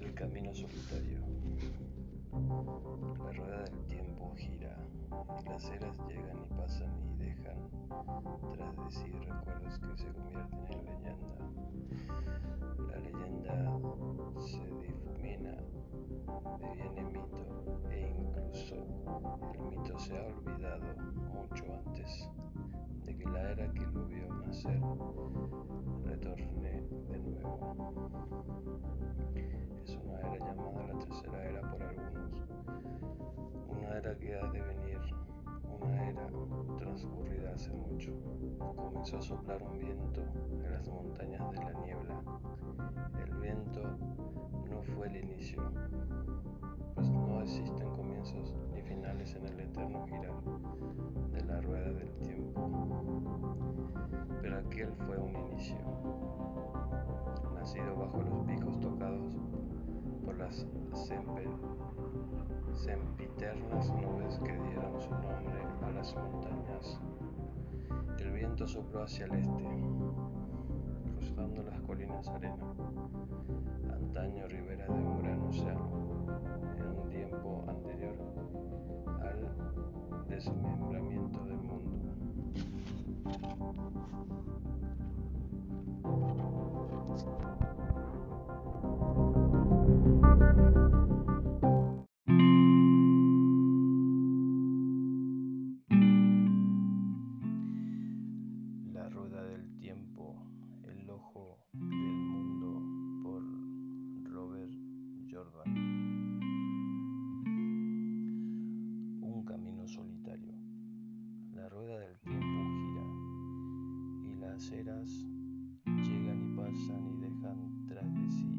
El camino solitario. La rueda del tiempo gira las eras llegan y pasan y dejan tras de sí recuerdos que se convierten en leyenda. La leyenda se difumina, deviene mito e incluso el mito se ha olvidado mucho antes de que la era que lo vio nacer retorne de nuevo. Es una era llamada la tercera era por algunos, una era que ha de venir, una era transcurrida hace mucho. Comenzó a soplar un viento en las montañas de la niebla. El viento no fue el inicio, pues no existen comienzos ni finales en el eterno girar de la rueda del tiempo. Pero aquel fue un inicio, nacido bajo los picos tocados por las sempiternas nubes que dieron su nombre a las montañas. El viento sopló hacia el este, cruzando las colinas arena, antaño ribera de un gran océano, en un tiempo anterior al desmembramiento Rueda del tiempo, el ojo del mundo por Robert Jordan. Un camino solitario. La rueda del tiempo gira y las eras llegan y pasan y dejan tras de sí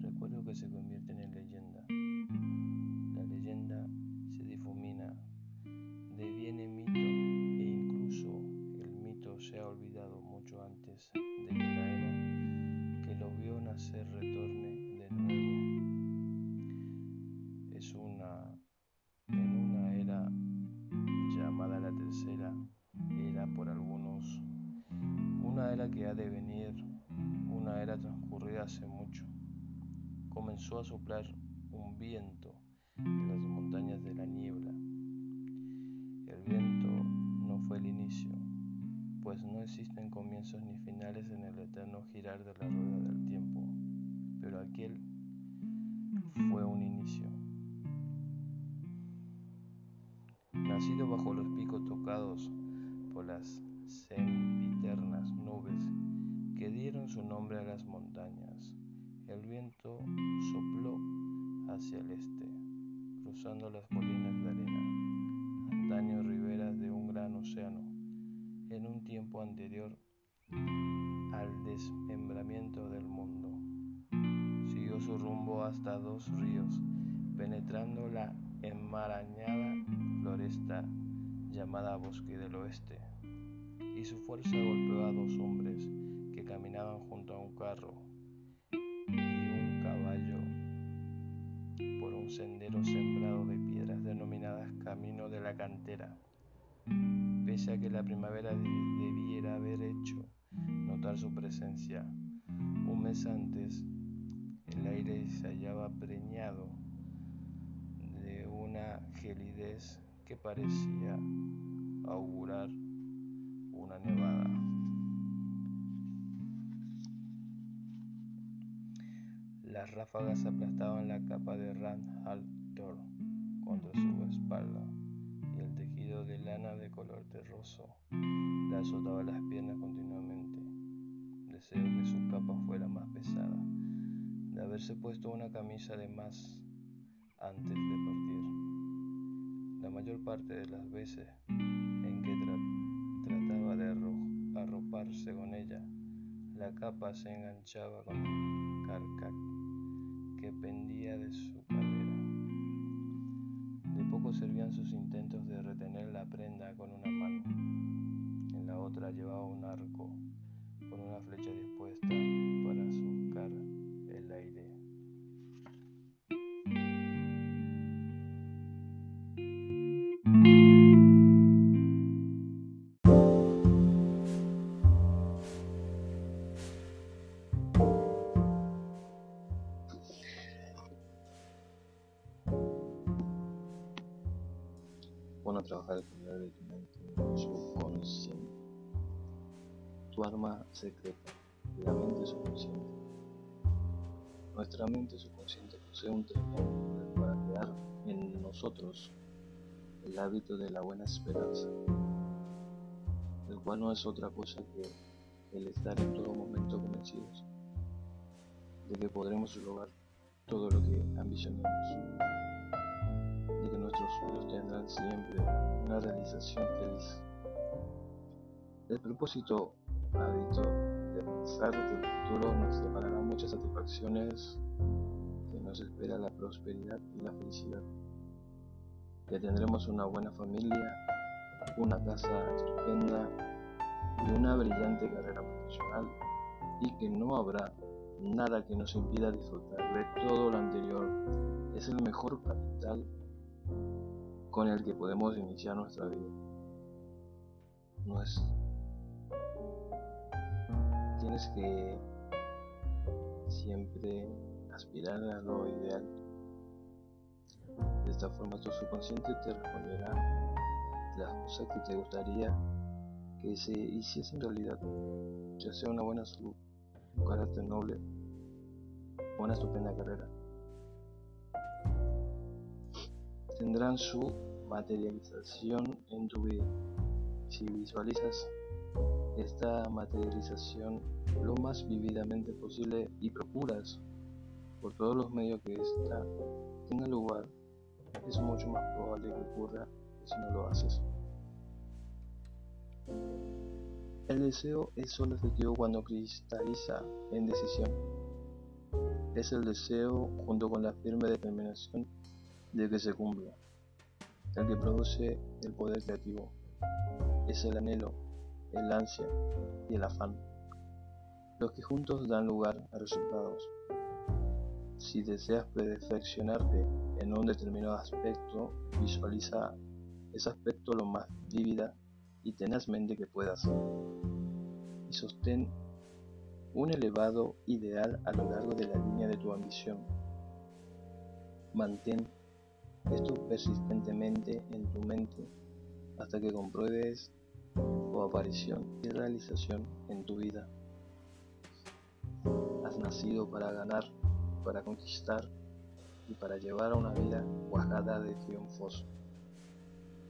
recuerdos que se convierten que ha de venir, una era transcurrida hace mucho. Comenzó a soplar un viento en las montañas de la niebla. El viento no fue el inicio, pues no existen comienzos ni finales en el eterno girar de la rueda del tiempo, pero aquel fue un inicio. Nacido bajo los picos tocados por las sempiternas nubes que dieron su nombre a las montañas, el viento sopló hacia el este, cruzando las colinas de arena, antaño riberas de un gran océano, en un tiempo anterior al desmembramiento del mundo. Siguió su rumbo hasta dos ríos, penetrando la enmarañada floresta llamada Bosque del Oeste, y su fuerza golpeó a dos hombres que caminaban junto a un carro y un caballo por un sendero sembrado de piedras denominadas Camino de la Cantera. Pese a que la primavera debiera haber hecho notar su presencia, un mes antes el aire se hallaba preñado de una gelidez que parecía augurar una nevada. Las ráfagas aplastaban la capa de Rand Altor contra su espalda y el tejido de lana de color terroso le azotaba las piernas continuamente. Deseo que su capa fuera más pesada, de haberse puesto una camisa de más antes de partir. La mayor parte de las veces la capa se enganchaba con el carcac que pendía de su cadera. De poco servían sus intentos de retener la prenda con una mano. En la otra llevaba un arco con una flecha dispuesta trabajar el poder de tu mente subconsciente. Tu arma secreta, la mente subconsciente. Nuestra mente subconsciente posee un tremendo para crear en nosotros el hábito de la buena esperanza, el cual no es otra cosa que el estar en todo momento convencidos de que podremos lograr todo lo que ambicionemos, nuestros sueños tendrán siempre una realización feliz. El propósito hábito de pensar que el futuro nos deparará muchas satisfacciones, que nos espera la prosperidad y la felicidad, que tendremos una buena familia, una casa estupenda y una brillante carrera profesional y que no habrá nada que nos impida disfrutar de todo lo anterior. Es el mejor capital con el que podemos iniciar nuestra vida. No es. Tienes que siempre aspirar a lo ideal. De esta forma tu subconsciente te responderá las cosas que te gustaría que se hiciesen realidad, ya sea una buena salud, un carácter noble, una estupenda carrera. Tendrán su materialización en tu vida. Si visualizas esta materialización lo más vividamente posible y procuras por todos los medios que esta tenga lugar, es mucho más probable que ocurra si no lo haces. El deseo es solo efectivo cuando cristaliza en decisión. Es el deseo junto con la firme determinación de que se cumpla, el que produce el poder creativo. Es el anhelo, el ansia y el afán, los que juntos dan lugar a resultados. Si deseas perfeccionarte en un determinado aspecto, visualiza ese aspecto lo más vívida y tenazmente que puedas y sostén un elevado ideal a lo largo de la línea de tu ambición. Mantén esto persistentemente en tu mente hasta que compruebes su aparición y realización en tu vida. Has nacido para ganar, para conquistar y para llevar a una vida cuajada de triunfos.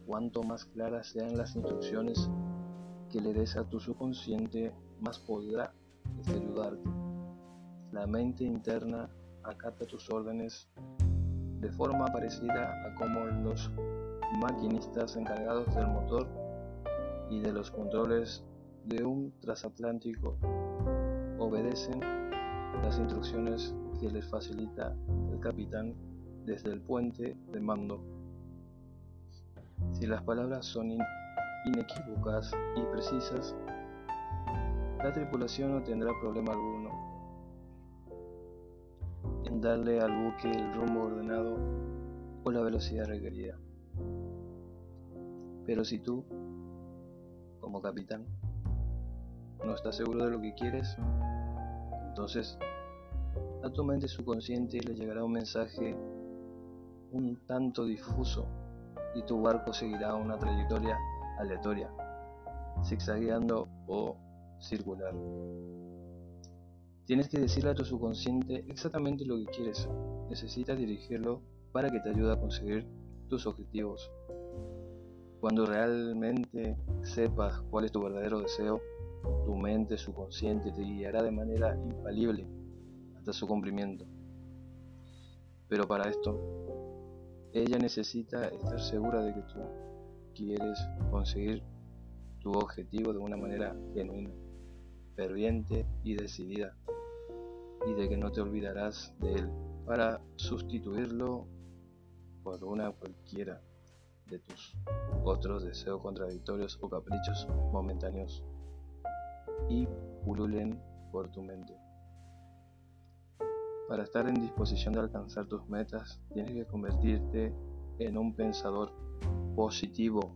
Cuanto más claras sean las instrucciones que le des a tu subconsciente, más podrá este ayudarte. La mente interna acata tus órdenes de forma parecida a como los maquinistas encargados del motor y de los controles de un transatlántico obedecen las instrucciones que les facilita el capitán desde el puente de mando. Si las palabras son inequívocas y precisas, la tripulación no tendrá problema alguno darle al buque el rumbo ordenado o la velocidad requerida. Pero si tú, como capitán, no estás seguro de lo que quieres, entonces a tu mente subconsciente le llegará un mensaje un tanto difuso y tu barco seguirá una trayectoria aleatoria, zigzagueando o circular. Tienes que decirle a tu subconsciente exactamente lo que quieres. Necesitas dirigirlo para que te ayude a conseguir tus objetivos. Cuando realmente sepas cuál es tu verdadero deseo, tu mente subconsciente te guiará de manera infalible hasta su cumplimiento. Pero para esto, ella necesita estar segura de que tú quieres conseguir tu objetivo de una manera genuina, ferviente y decidida, y de que no te olvidarás de él para sustituirlo por una cualquiera de tus otros deseos contradictorios o caprichos momentáneos y pululen por tu mente. Para estar en disposición de alcanzar tus metas, tienes que convertirte en un pensador positivo